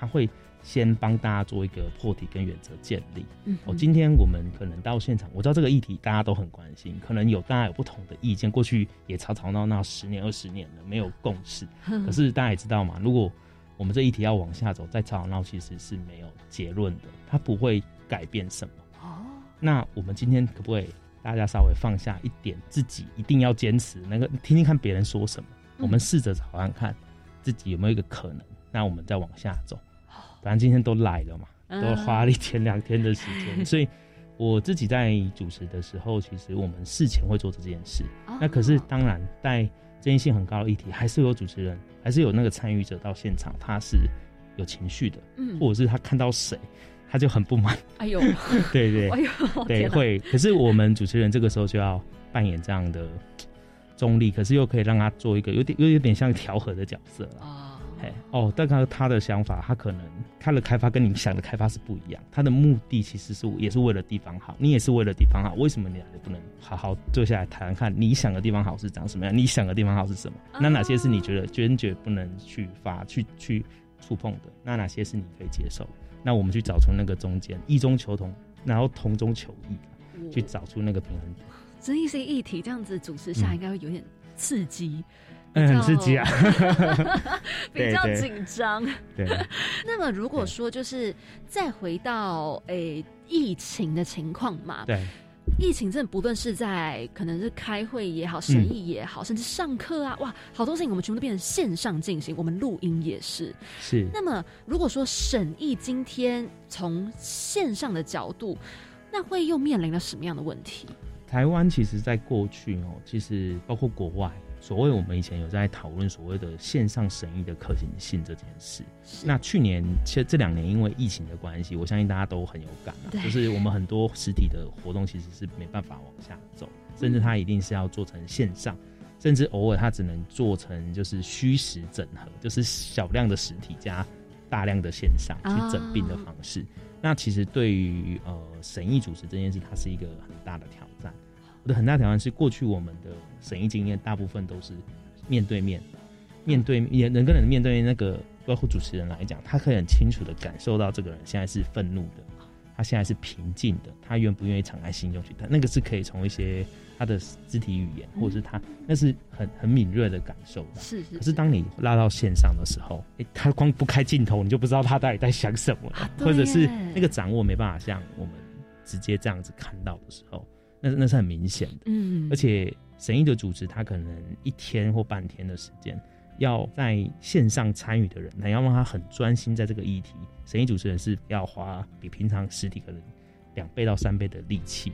他会先帮大家做一个破题跟原则建立。嗯哦，今天我们可能到现场，我知道这个议题大家都很关心，可能有大家有不同的意见，过去也吵吵闹闹十年二十年了，没有共识。(laughs) 嗯可是大家也知道嘛，如果我们这议题要往下走，再吵吵闹，其实是没有结论的，它不会改变什么。哦，那我们今天可不可以大家稍微放下一点，自己一定要坚持，那个听听看别人说什么，我们试着找看看自己有没有一个可能，那我们再往下走。反正今天都来了嘛，都花了一天两天的时间，(laughs) 所以我自己在主持的时候，其实我们事前会做这件事。那可是当然，在争议性很高的议题，还是有主持人，还是有那个参与者到现场，他是有情绪的，嗯，或者是他看到谁，他就很不满。哎呦，(laughs) 对对，哎呦，对会。可是我们主持人这个时候就要扮演这样的中立，可是又可以让他做一个有点又有点像调和的角色了。哎哦，但他他的想法，他可能他的开发跟你想的开发是不一样。他的目的其实是也是为了地方好，你也是为了地方好。为什么你俩就不能好好坐下来谈看？你想的地方好是长什么样？你想的地方好是什么？那哪些是你觉得坚决不能去发、去去触碰的？那哪些是你可以接受？那我们去找出那个中间，异中求同，然后同中求异，去找出那个平衡点。争议性议题这样子主持下，应该会有点刺激。嗯，很刺激啊，比较 (laughs) 紧张。对。那么，如果说就是再回到诶疫情的情况嘛，对，疫情真的不论是在可能是开会也好，审议也好，甚至上课啊，哇，好多事情我们全部都变成线上进行，我们录音也是。是。那么，如果说审议今天从线上的角度，那会又面临了什么样的问题？台湾其实，在过去哦，其实包括国外。所谓我们以前有在讨论所谓的线上审议的可行性这件事。那去年其实这两年因为疫情的关系，我相信大家都很有感啊，就是我们很多实体的活动其实是没办法往下走，甚至它一定是要做成线上，甚至偶尔它只能做成就是虚实整合，就是小量的实体加大量的线上去整并的方式。那其实对于呃审议主持这件事，它是一个很大的挑战。我的很大挑战是，过去我们的审议经验大部分都是面对面，面对面人跟人面对面那个，包括主持人来讲，他可以很清楚的感受到这个人现在是愤怒的，他现在是平静的，他愿不愿意敞开心胸去谈，那个是可以从一些他的肢体语言，或者是他那是很很敏锐的感受的。是是。可是当你拉到线上的时候，哎，他光不开镜头，你就不知道他到底在想什么，或者是那个掌握没办法像我们直接这样子看到的时候。那那是很明显的，嗯，而且神医的主持他可能一天或半天的时间，要在线上参与的人，那要让他很专心在这个议题。神医主持人是要花比平常实体可能两倍到三倍的力气，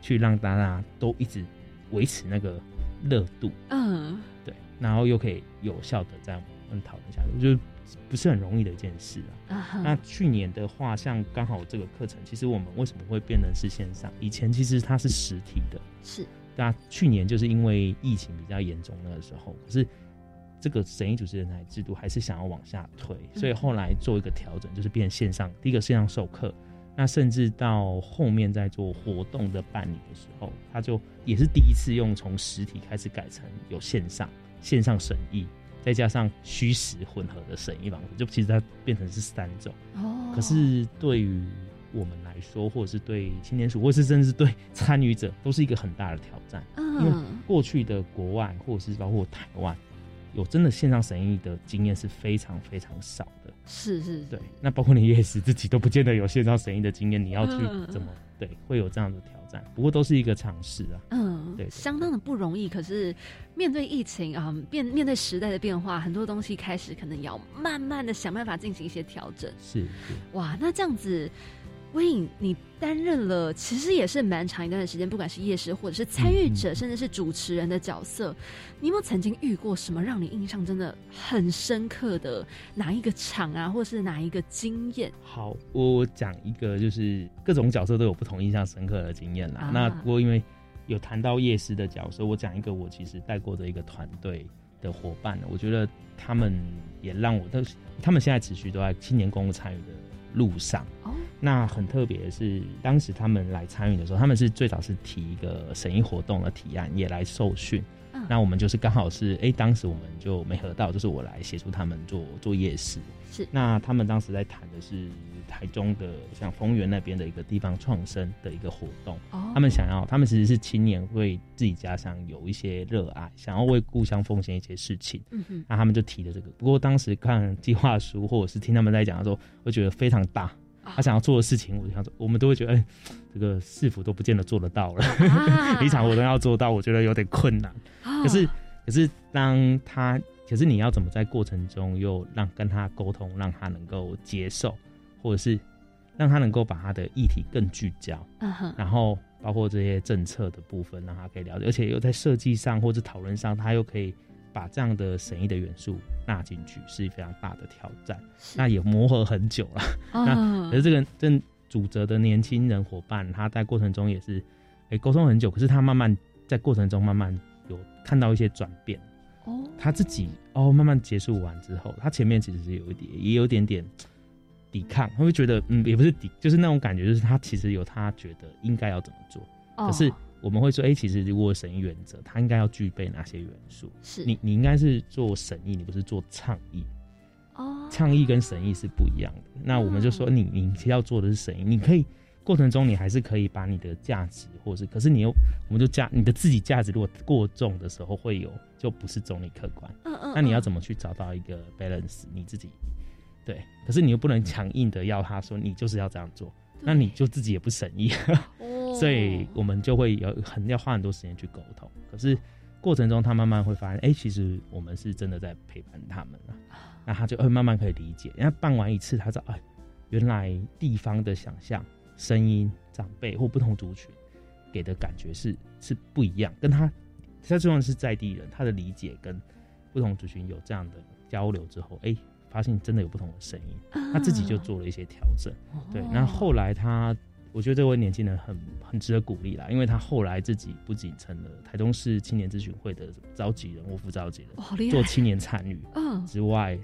去让大家都一直维持那个热度，嗯，对，然后又可以有效的这样讨论下去，就。不是很容易的一件事啊。那去年的话，像刚好这个课程，其实我们为什么会变成是线上？以前其实它是实体的，是。那去年就是因为疫情比较严重那个时候，可是这个审议主持人台制度还是想要往下推，所以后来做一个调整，就是变线上。第一个线上授课，那甚至到后面在做活动的办理的时候，他就也是第一次用从实体开始改成有线上线上审议。再加上虚实混合的审议方式，就其实它变成是三种。哦。可是对于我们来说，或者是对青年署，或者是甚至对参与者，都是一个很大的挑战。嗯。因为过去的国外，或者是包括台湾，有真的线上审议的经验是非常非常少的。是是。对。那包括你也是自己都不见得有线上审议的经验，你要去怎么对？会有这样的挑战。不过都是一个尝试啊。嗯。对。相当的不容易，可是。面对疫情啊，变面对时代的变化，很多东西开始可能要慢慢的想办法进行一些调整。是，哇，那这样子，威影，你担任了其实也是蛮长一段的时间，不管是夜市或者是参与者，甚至是主持人的角色，你有没有曾经遇过什么让你印象真的很深刻的哪一个场啊，或是哪一个经验？好，我讲一个，就是各种角色都有不同印象深刻的经验啦。那不过因为。有谈到夜市的角色，我讲一个我其实带过的一个团队的伙伴，我觉得他们也让我，都他们现在持续都在青年公务参与的路上。哦，那很特别的是，当时他们来参与的时候，他们是最早是提一个审议活动的提案，也来受训。那我们就是刚好是，哎，当时我们就没合到，就是我来协助他们做做夜市。是，那他们当时在谈的是台中的像丰原那边的一个地方创生的一个活动。哦，他们想要，他们其实是青年为自己家乡有一些热爱，想要为故乡奉献一些事情。嗯哼，那他们就提的这个。不过当时看计划书或者是听他们在讲的时候，我觉得非常大。他想要做的事情，我想说，我们都会觉得，哎，这个市府都不见得做得到了，啊 (laughs) 一场活动要做到，我觉得有点困难。可是，可是当他，可是你要怎么在过程中又让跟他沟通，让他能够接受，或者是让他能够把他的议题更聚焦，然后包括这些政策的部分，让他可以了解，而且又在设计上或者讨论上，他又可以把这样的审议的元素纳进去，是非常大的挑战。那也磨合很久了。(laughs) 那嗯可是这个正主责的年轻人伙伴，他在过程中也是，哎、沟通很久，可是他慢慢在过程中慢慢有看到一些转变。哦，他自己哦，慢慢结束完之后，他前面其实是有一点，也有点点抵抗，他会觉得，嗯，也不是抵，就是那种感觉，就是他其实有他觉得应该要怎么做，哦可是我们会说，哎、其实如果审议原则，他应该要具备哪些元素？是你你应该是做审议，你不是做倡议。哦，倡议跟审议是不一样的。那我们就说你，你要做的是审议，你可以过程中你还是可以把你的价值，或是可是你又，我们就价你的自己价值如果过重的时候，会有就不是中立客观。嗯嗯，那你要嗯怎么去找到一个 balance？你自己对，可是你又不能强硬的要他说你就是要这样做，那你就自己也不省意，哦 (laughs) 所以我们就会有很要花很多时间去沟通。可是过程中他慢慢会发现，哎、其实我们是真的在陪伴他们了。那他就会慢慢可以理解。然后办完一次，他知道，哎，原来地方的想象、声音、长辈或不同族群给的感觉是是不一样，跟他他就算是在地人，他的理解跟不同族群有这样的交流之后，哎，发现真的有不同的声音，他自己就做了一些调整。对，那后来他，我觉得这位年轻人很很值得鼓励啦，因为他后来自己不仅成了台中市青年咨询会的召集人或副召集人，做青年参与嗯之外，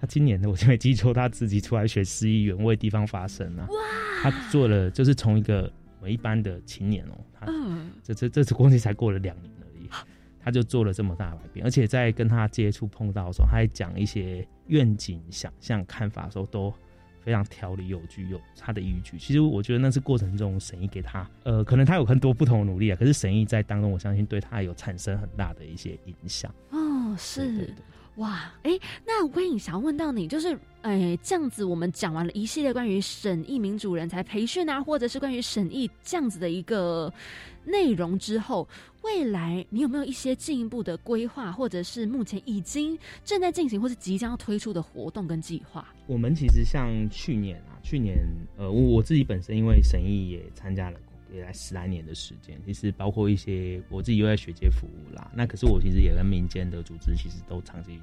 他今年的我就没记错，他自己出来学市议员，为地方发声啊。哇！他做了，就是从一个我们一般的青年哦、他嗯这这这次过去才过了两年他就做了这么大的改变，而且在跟他接触碰到的时候，他还讲一些愿景、想象、看法的时候，都非常条理有据，有他的依据。其实我觉得那是过程中神医给他，呃，可能他有很多不同的努力啊，可是神医在当中，我相信对他有产生很大的一些影响。哦，对是对对哇，哎，那威影想要问到你，就是，哎，这样子我们讲完了一系列关于审议民主人才培训啊，或者是关于审议这样子的一个内容之后，未来你有没有一些进一步的规划，或者是目前已经正在进行或是即将要推出的活动跟计划？我们其实像去年啊，去年呃，我我自己本身因为审议也参加了。也来十来年的时间，其实包括一些我自己又在学界服务啦。那可是我其实也跟民间的组织其实都长期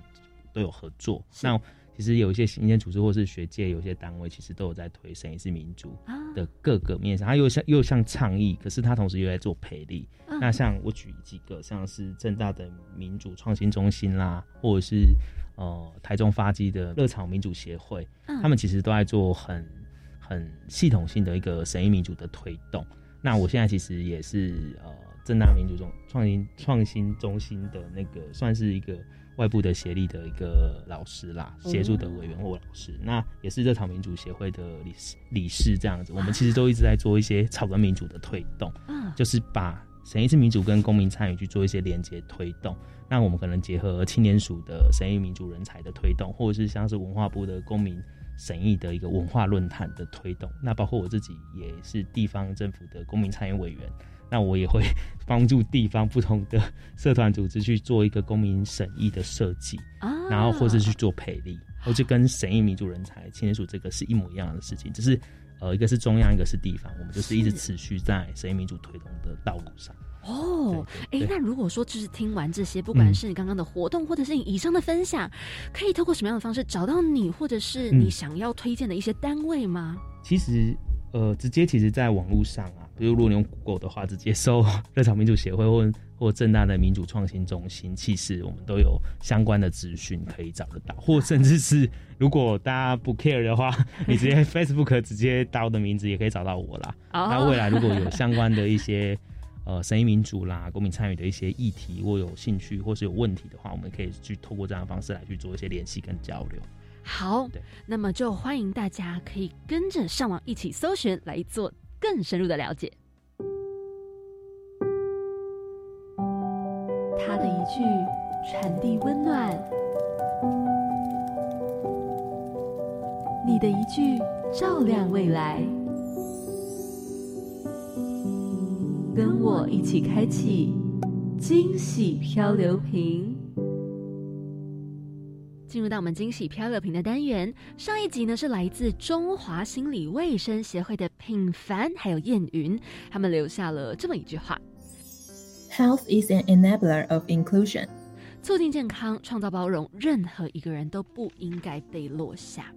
都有合作。那其实有一些民间组织或是学界有些单位，其实都有在推审议是民主的各个面上。它又像又像倡议，可是它同时又在做培力。嗯那像我举几个，像是正大的民主创新中心啦，或者是呃台中发基的热草民主协会，嗯他们其实都在做很很系统性的一个审议民主的推动。那我现在其实也是呃正大民主中创新创新中心的那个算是一个外部的协力的一个老师啦，哦协助的委员或老师，那也是热草民主协会的理事理事这样子。我们其实都一直在做一些草根民主的推动，嗯就是把审议式民主跟公民参与去做一些连接推动。那我们可能结合青年署的审议民主人才的推动，或者是像是文化部的公民审议的一个文化论坛的推动。那包括我自己也是地方政府的公民参与委员，那我也会帮助地方不同的社团组织去做一个公民审议的设计，(laughs) 啊然后或者去做培力，或者跟审议民主人才青年署这个是一模一样的事情，只是呃一个是中央，一个是地方，我们就是一直持续在审议民主推动的道路上。哦，哎、那如果说就是听完这些，不管嗯。是你刚刚的活动，或者是你以上的分享，可以透过什么样的方式找到你，或者是你嗯。想要推荐的一些单位吗？其实，呃，直接其实在网络上啊，比如如果你用 Google 的话，直接搜 (laughs) 热潮民主协会或或正大的民主创新中心，其实我们都有相关的资讯可以找得到，或甚至是如果大家不 care 的话，(laughs) 你直接 Facebook 直接打我的名字也可以找到我啦。哦。那未来如果有相关的一些呃审议民主啦、公民参与的一些议题，或有兴趣或是有问题的话，我们可以去透过这样的方式来去做一些联系跟交流。好对，那么就欢迎大家可以跟着上网一起搜寻，来做更深入的了解。他的一句传递温暖，你的一句照亮未来。跟我一起开启惊喜漂流瓶。进入到我们惊喜漂流瓶的单元，上一集呢是来自中华心理卫生协会的品凡还有燕云，他们留下了这么一句话：“Health is an enabler of inclusion。”促进健康，创造包容，任何一个人都不应该被落下。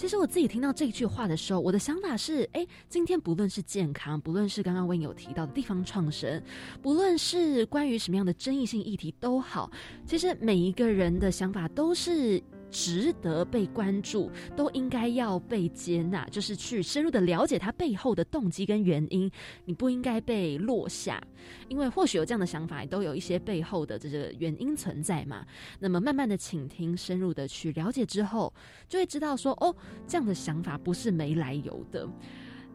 其实我自己听到这句话的时候，我的想法是：哎，今天不论是健康，不论是刚刚 Vin 有提到的地方创生，不论是关于什么样的争议性议题都好，其实每一个人的想法都是。值得被关注，都应该要被接纳，就是去深入的了解他背后的动机跟原因。你不应该被落下，因为或许有这样的想法，都有一些背后的这个原因存在嘛。那么慢慢的倾听，深入的去了解之后，就会知道说，哦，这样的想法不是没来由的。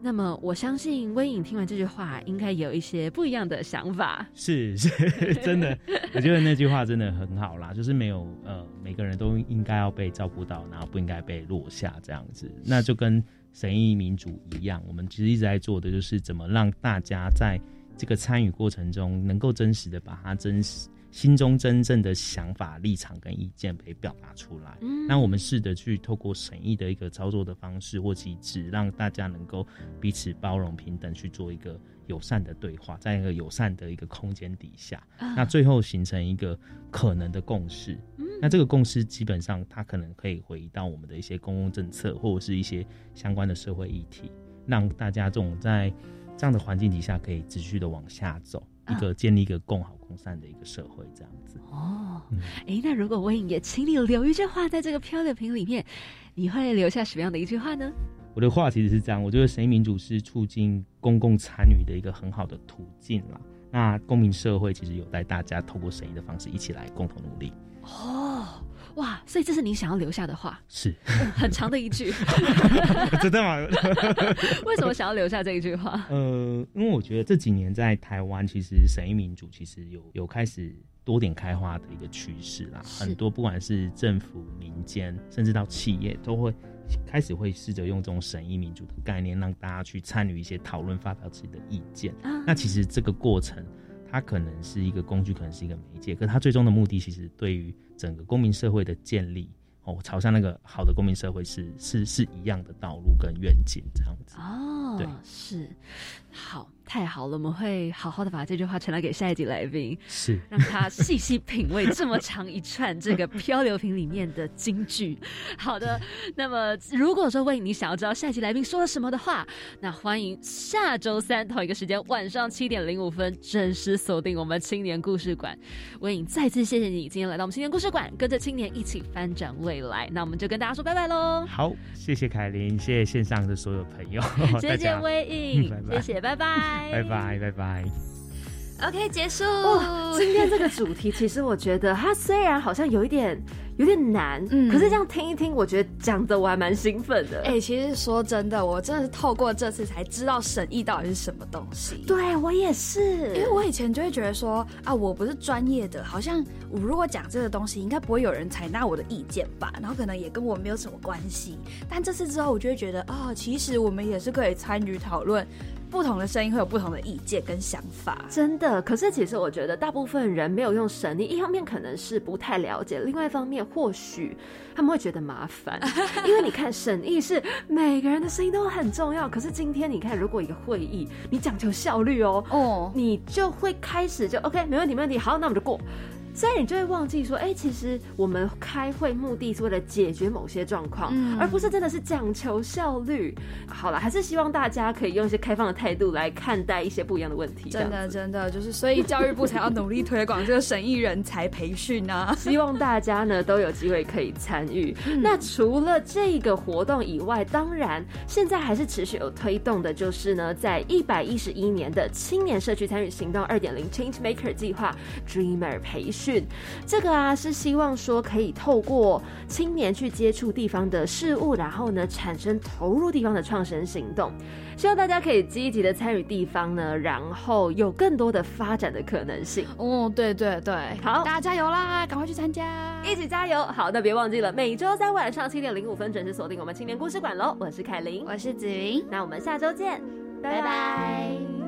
那么我相信微影听完这句话，应该有一些不一样的想法。是是，(laughs) 真的，我觉得那句话真的很好啦，就是没有呃，每个人都应该要被照顾到，然后不应该被落下这样子。那就跟神意民主一样，我们其实一直在做的就是怎么让大家在这个参与过程中，能够真实的把它真实。心中真正的想法、立场跟意见被表达出来。嗯，那我们试着去透过审议的一个操作的方式或机制，让大家能够彼此包容、平等去做一个友善的对话，在一个友善的一个空间底下，那最后形成一个可能的共识。嗯，那这个共识基本上它可能可以回到我们的一些公共政策或者是一些相关的社会议题，让大家这种在这样的环境底下可以持续的往下走。一个建立一个共好共善的一个社会，这样子哦。哎，那如果我也请你留一句话在这个漂流瓶里面，你会留下什么样的一句话呢？我的话其实是这样，我觉得神意民主是促进公共参与的一个很好的途径啦。那公民社会其实有待大家透过审议的方式一起来共同努力。哦。哇，所以这是你想要留下的话，是 (laughs) 很长的一句，(laughs) 真的吗？(laughs) 为什么想要留下这一句话？呃，因为我觉得这几年在台湾，其实审议民主其实有有开始多点开花的一个趋势啦。很多不管是政府、民间，甚至到企业，都会开始会试着用这种审议民主的概念，让大家去参与一些讨论，发表自己的意见。那其实这个过程。它可能是一个工具，可能是一个媒介，可是它最终的目的，其实对于整个公民社会的建立，哦，朝向那个好的公民社会是是是一样的道路跟愿景这样子。哦，对，是好。太好了，我们会好好的把这句话传达给下一集来宾，是让他细细品味这么长一串这个漂流瓶里面的金句。(laughs) 好的，那么如果说为你想要知道下一集来宾说了什么的话，那欢迎下周三同一个时间晚上七点零五分准时锁定我们青年故事馆。魏颖再次谢谢你今天来到我们青年故事馆，跟着青年一起翻转未来。那我们就跟大家说拜拜喽。好，谢谢凯琳，谢谢线上的所有朋友，(laughs) 谢谢魏颖，(laughs) 谢谢，拜拜。拜拜拜拜，OK 结束。今天这个主题，其实我觉得它虽然好像有一点有点难，嗯，可是这样听一听，我觉得讲的我还蛮兴奋的。哎，其实说真的，我真的是透过这次才知道审议到底是什么东西。对我也是，因为我以前就会觉得说啊，我不是专业的，好像我如果讲这个东西，应该不会有人采纳我的意见吧，然后可能也跟我没有什么关系。但这次之后，我就会觉得啊，其实我们也是可以参与讨论。不同的声音会有不同的意见跟想法，真的。可是其实我觉得大部分人没有用审议，一方面可能是不太了解，另外一方面或许他们会觉得麻烦，(laughs) 因为你看审议是每个人的声音都很重要。可是今天你看，如果一个会议你讲求效率哦，哦，你就会开始就 OK，没问题，没问题，好，那我们就过。所以你就会忘记说，哎，其实我们开会目的是为了解决某些状况，而不是真的是讲求效率。好了，还是希望大家可以用一些开放的态度来看待一些不一样的问题。真的，真的就是，所以教育部才要努力推广这个审议人才培训啊！(laughs) 希望大家呢都有机会可以参与。那除了这个活动以外，当然现在还是持续有推动的，就是呢，在一百一十一年的青年社区参与行动二点零 Change Maker 计划 Dreamer 培训。训。这个啊是希望说可以透过青年去接触地方的事物，然后呢产生投入地方的创生行动。希望大家可以积极的参与地方呢，然后有更多的发展的可能性。哦，对对对，好大家加油啦，赶快去参加，一起加油！好，那别忘记了每周三晚上七点零五分准时锁定我们青年故事馆喽。我是凯琳，我是子云，那我们下周见，拜拜。